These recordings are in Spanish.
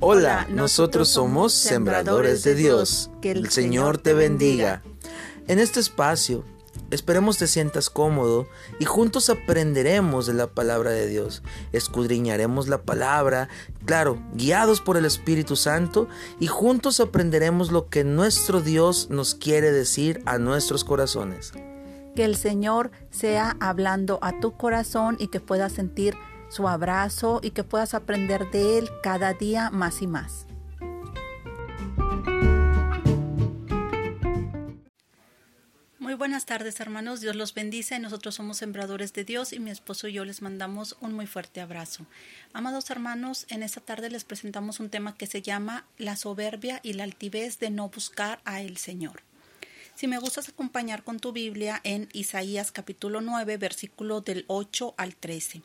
Hola, nosotros somos Sembradores de Dios. Que el Señor te bendiga. En este espacio, esperemos te sientas cómodo y juntos aprenderemos de la palabra de Dios. Escudriñaremos la palabra, claro, guiados por el Espíritu Santo, y juntos aprenderemos lo que nuestro Dios nos quiere decir a nuestros corazones. Que el Señor sea hablando a tu corazón y que puedas sentir su abrazo y que puedas aprender de Él cada día más y más. Muy buenas tardes hermanos, Dios los bendice, nosotros somos sembradores de Dios y mi esposo y yo les mandamos un muy fuerte abrazo. Amados hermanos, en esta tarde les presentamos un tema que se llama la soberbia y la altivez de no buscar a el Señor. Si me gustas acompañar con tu Biblia en Isaías capítulo 9, versículo del 8 al 13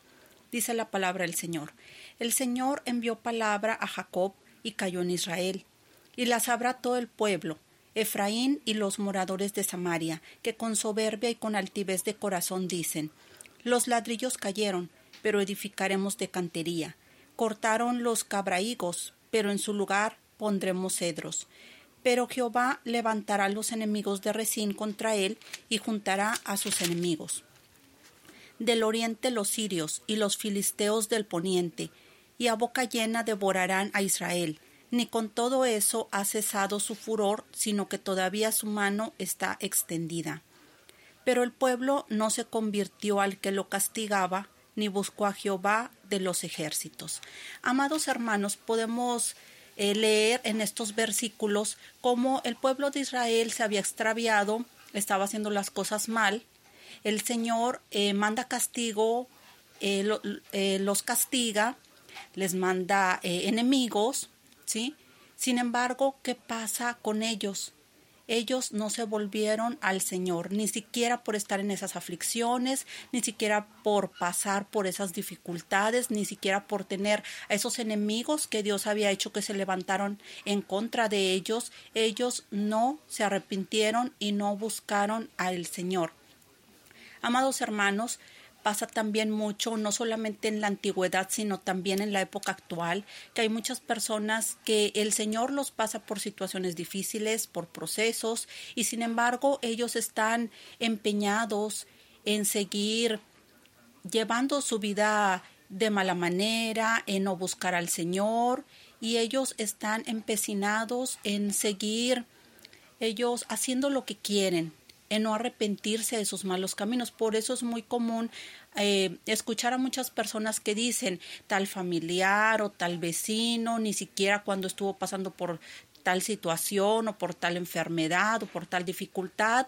dice la palabra del Señor. El Señor envió palabra a Jacob y cayó en Israel, y la sabrá todo el pueblo, Efraín y los moradores de Samaria, que con soberbia y con altivez de corazón dicen, Los ladrillos cayeron, pero edificaremos de cantería. Cortaron los cabraigos, pero en su lugar pondremos cedros. Pero Jehová levantará los enemigos de Resín contra él y juntará a sus enemigos del oriente los sirios y los filisteos del poniente, y a boca llena devorarán a Israel. Ni con todo eso ha cesado su furor, sino que todavía su mano está extendida. Pero el pueblo no se convirtió al que lo castigaba, ni buscó a Jehová de los ejércitos. Amados hermanos, podemos eh, leer en estos versículos cómo el pueblo de Israel se había extraviado, estaba haciendo las cosas mal, el Señor eh, manda castigo, eh, eh, los castiga, les manda enemigos, ¿sí? Sin embargo, ¿qué pasa con ellos? Ellos no se volvieron al Señor, ni siquiera por estar en esas aflicciones, ni siquiera por pasar por esas dificultades, ni siquiera por tener a esos enemigos que Dios había hecho que se levantaron en contra de ellos. Ellos no se arrepintieron y no buscaron al Señor. Amados hermanos, pasa también mucho, no solamente en la antigüedad, sino también en la época actual, que hay muchas personas que el Señor los pasa por situaciones difíciles, por procesos, y sin embargo ellos están empeñados en seguir llevando su vida de mala manera, en no buscar al Señor, y ellos están empecinados en seguir ellos haciendo lo que quieren, en no arrepentirse de sus malos caminos. Por eso es muy común eh, escuchar a muchas personas que dicen tal familiar o tal vecino, ni siquiera cuando estuvo pasando por tal situación o por tal enfermedad o por tal dificultad,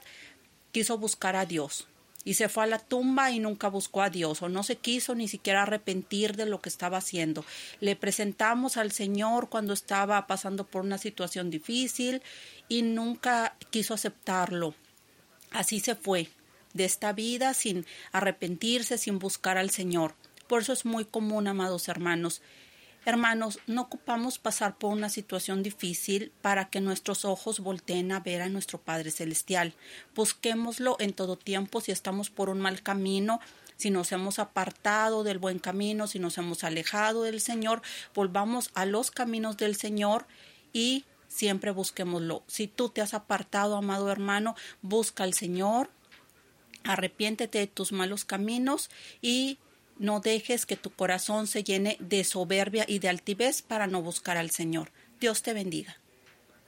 quiso buscar a Dios y se fue a la tumba y nunca buscó a Dios o no se quiso ni siquiera arrepentir de lo que estaba haciendo. Le presentamos al Señor cuando estaba pasando por una situación difícil y nunca quiso aceptarlo. Así se fue de esta vida sin arrepentirse, sin buscar al Señor. Por eso es muy común, amados hermanos. Hermanos, no ocupamos pasar por una situación difícil para que nuestros ojos volteen a ver a nuestro Padre Celestial. Busquémoslo en todo tiempo si estamos por un mal camino, si nos hemos apartado del buen camino, si nos hemos alejado del Señor, volvamos a los caminos del Señor y siempre busquémoslo. Si tú te has apartado, amado hermano, busca al Señor, arrepiéntete de tus malos caminos y no dejes que tu corazón se llene de soberbia y de altivez para no buscar al Señor. Dios te bendiga.